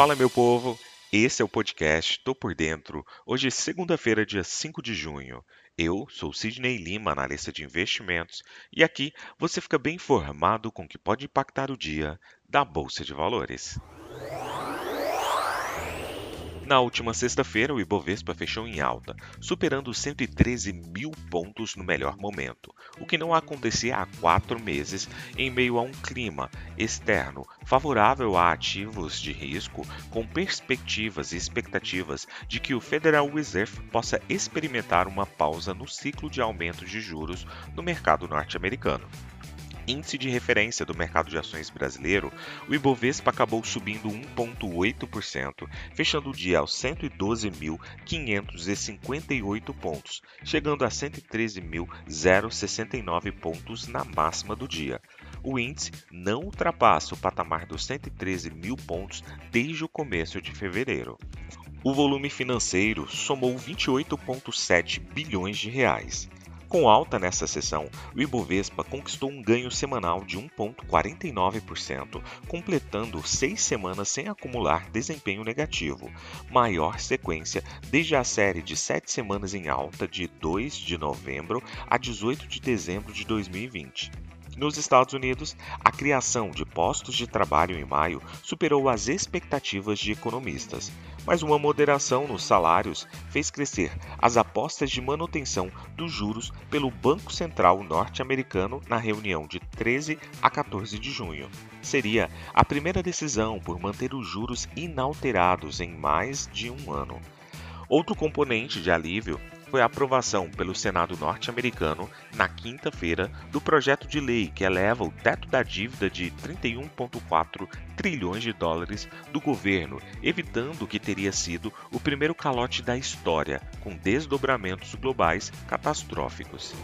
Fala, meu povo! Esse é o podcast Tô Por Dentro. Hoje é segunda-feira, dia 5 de junho. Eu sou Sidney Lima, analista de investimentos, e aqui você fica bem informado com o que pode impactar o dia da Bolsa de Valores. Na última sexta-feira, o Ibovespa fechou em alta, superando os 113 mil pontos no melhor momento, o que não acontecia há quatro meses em meio a um clima externo favorável a ativos de risco, com perspectivas e expectativas de que o Federal Reserve possa experimentar uma pausa no ciclo de aumento de juros no mercado norte-americano índice de referência do mercado de ações brasileiro, o Ibovespa acabou subindo 1,8%, fechando o dia aos 112.558 pontos, chegando a 113.069 pontos na máxima do dia. O índice não ultrapassa o patamar dos 113 mil pontos desde o começo de fevereiro. O volume financeiro somou 28,7 bilhões de reais. Com alta nessa sessão, o Ibovespa conquistou um ganho semanal de 1,49%, completando seis semanas sem acumular desempenho negativo, maior sequência desde a série de sete semanas em alta de 2 de novembro a 18 de dezembro de 2020. Nos Estados Unidos, a criação de postos de trabalho em maio superou as expectativas de economistas, mas uma moderação nos salários fez crescer as apostas de manutenção dos juros pelo Banco Central norte-americano na reunião de 13 a 14 de junho. Seria a primeira decisão por manter os juros inalterados em mais de um ano. Outro componente de alívio foi a aprovação pelo Senado norte-americano na quinta-feira do projeto de lei que eleva o teto da dívida de 31,4 trilhões de dólares do governo, evitando o que teria sido o primeiro calote da história, com desdobramentos globais catastróficos.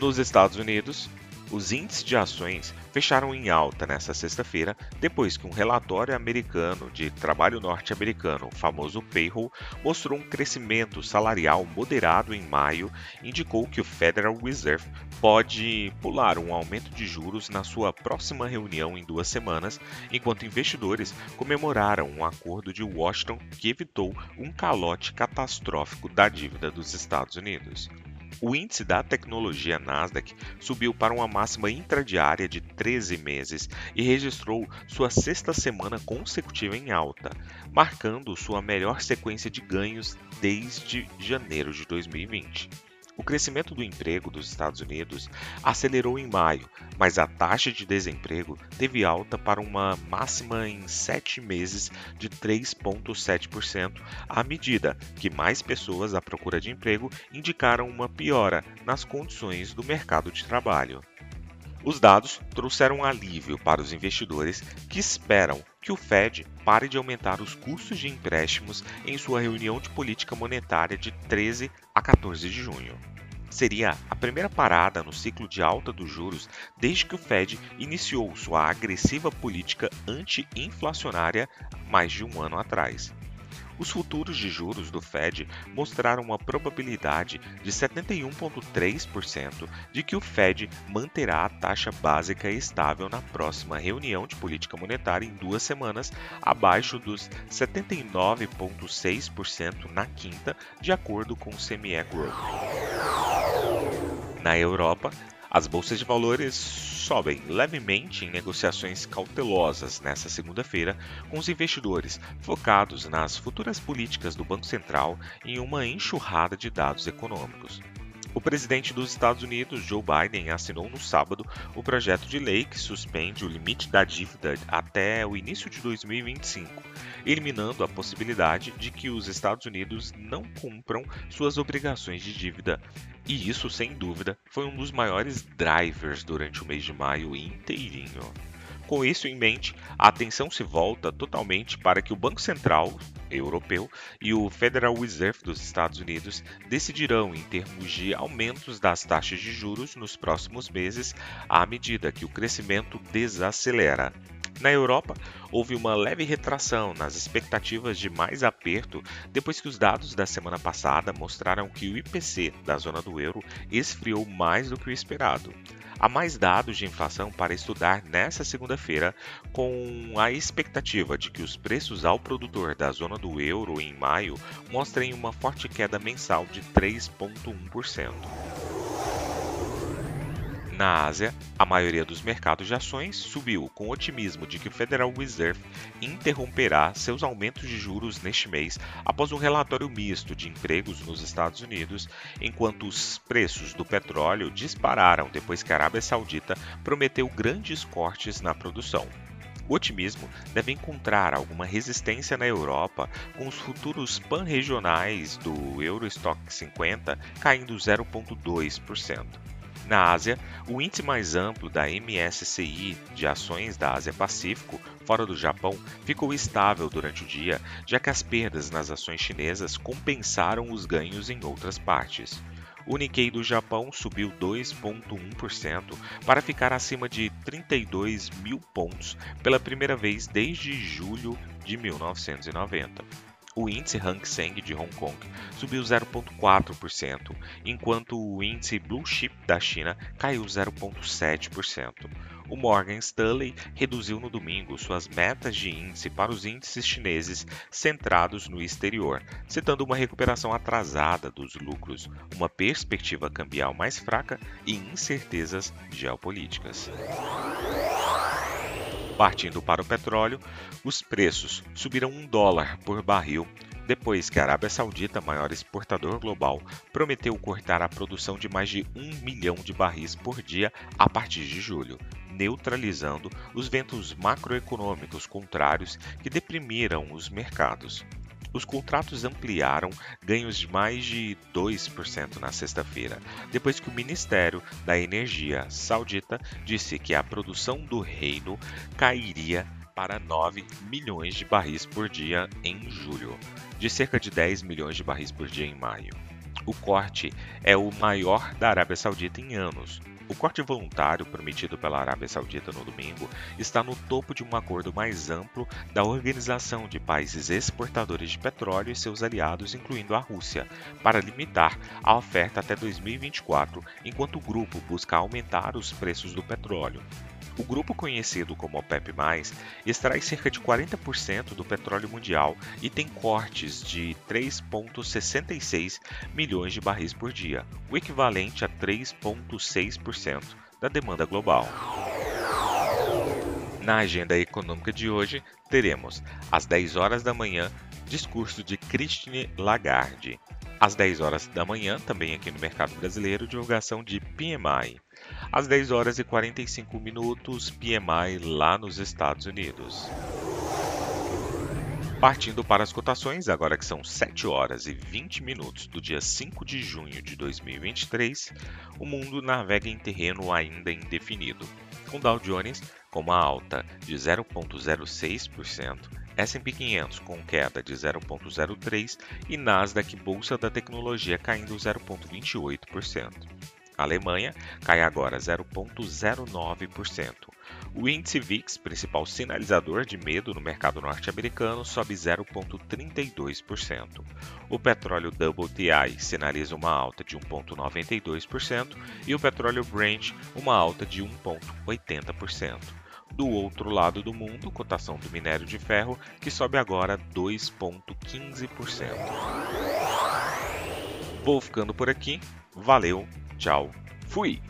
Nos Estados Unidos, os índices de ações fecharam em alta nesta sexta-feira, depois que um relatório americano de trabalho norte-americano, o famoso payroll, mostrou um crescimento salarial moderado em maio, indicou que o Federal Reserve pode pular um aumento de juros na sua próxima reunião em duas semanas, enquanto investidores comemoraram um acordo de Washington que evitou um calote catastrófico da dívida dos Estados Unidos. O índice da tecnologia Nasdaq subiu para uma máxima intradiária de 13 meses e registrou sua sexta semana consecutiva em alta, marcando sua melhor sequência de ganhos desde janeiro de 2020. O crescimento do emprego dos Estados Unidos acelerou em maio, mas a taxa de desemprego teve alta para uma máxima em sete meses de 3,7%, à medida que mais pessoas à procura de emprego indicaram uma piora nas condições do mercado de trabalho. Os dados trouxeram alívio para os investidores que esperam que o Fed pare de aumentar os custos de empréstimos em sua reunião de política monetária de 13 a 14 de junho. Seria a primeira parada no ciclo de alta dos juros desde que o Fed iniciou sua agressiva política anti-inflacionária mais de um ano atrás. Os futuros de juros do Fed mostraram uma probabilidade de 71,3% de que o Fed manterá a taxa básica estável na próxima reunião de política monetária em duas semanas, abaixo dos 79,6% na quinta, de acordo com o CME Group. Na Europa, as bolsas de valores sobem levemente em negociações cautelosas nesta segunda-feira, com os investidores focados nas futuras políticas do Banco Central em uma enxurrada de dados econômicos. O presidente dos Estados Unidos, Joe Biden, assinou no sábado o projeto de lei que suspende o limite da dívida até o início de 2025, eliminando a possibilidade de que os Estados Unidos não cumpram suas obrigações de dívida. E isso, sem dúvida, foi um dos maiores drivers durante o mês de maio inteirinho. Com isso em mente, a atenção se volta totalmente para que o Banco Central Europeu e o Federal Reserve dos Estados Unidos decidirão em termos de aumentos das taxas de juros nos próximos meses, à medida que o crescimento desacelera. Na Europa, houve uma leve retração nas expectativas de mais aperto depois que os dados da semana passada mostraram que o IPC da zona do euro esfriou mais do que o esperado. Há mais dados de inflação para estudar nesta segunda-feira, com a expectativa de que os preços ao produtor da zona do euro em maio mostrem uma forte queda mensal de 3,1%. Na Ásia, a maioria dos mercados de ações subiu com otimismo de que o Federal Reserve interromperá seus aumentos de juros neste mês após um relatório misto de empregos nos Estados Unidos, enquanto os preços do petróleo dispararam depois que a Arábia Saudita prometeu grandes cortes na produção. O otimismo deve encontrar alguma resistência na Europa, com os futuros pan-regionais do Eurostock 50 caindo 0,2%. Na Ásia, o índice mais amplo da MSCI de ações da Ásia-Pacífico, fora do Japão, ficou estável durante o dia, já que as perdas nas ações chinesas compensaram os ganhos em outras partes. O Nikkei do Japão subiu 2,1% para ficar acima de 32 mil pontos pela primeira vez desde julho de 1990. O índice Hang Seng de Hong Kong subiu 0,4%, enquanto o índice Blue Chip da China caiu 0,7%. O Morgan Stanley reduziu no domingo suas metas de índice para os índices chineses centrados no exterior, citando uma recuperação atrasada dos lucros, uma perspectiva cambial mais fraca e incertezas geopolíticas. Partindo para o petróleo, os preços subiram um dólar por barril depois que a Arábia Saudita, maior exportador global, prometeu cortar a produção de mais de um milhão de barris por dia a partir de julho, neutralizando os ventos macroeconômicos contrários que deprimiram os mercados. Os contratos ampliaram ganhos de mais de 2% na sexta-feira, depois que o Ministério da Energia saudita disse que a produção do reino cairia para 9 milhões de barris por dia em julho, de cerca de 10 milhões de barris por dia em maio. O corte é o maior da Arábia Saudita em anos, o corte voluntário prometido pela Arábia Saudita no domingo está no topo de um acordo mais amplo da Organização de Países Exportadores de Petróleo e seus aliados, incluindo a Rússia, para limitar a oferta até 2024, enquanto o grupo busca aumentar os preços do petróleo. O grupo conhecido como OPEP+, extrai cerca de 40% do petróleo mundial e tem cortes de 3,66 milhões de barris por dia, o equivalente a 3,6% da demanda global. Na agenda econômica de hoje, teremos, às 10 horas da manhã, discurso de Christine Lagarde. Às 10 horas da manhã, também aqui no mercado brasileiro, divulgação de PMI. Às 10 horas e 45 minutos, PMI lá nos Estados Unidos. Partindo para as cotações, agora que são 7 horas e 20 minutos do dia 5 de junho de 2023, o mundo navega em terreno ainda indefinido, com Dow Jones com uma alta de 0,06%, S&P 500 com queda de 0,03% e Nasdaq Bolsa da Tecnologia caindo 0,28%. A Alemanha cai agora 0,09%. O índice VIX, principal sinalizador de medo no mercado norte-americano, sobe 0,32%. O petróleo WTI sinaliza uma alta de 1,92% e o petróleo Brent uma alta de 1,80%. Do outro lado do mundo, cotação do minério de ferro, que sobe agora 2,15%. Vou ficando por aqui. Valeu, tchau, fui!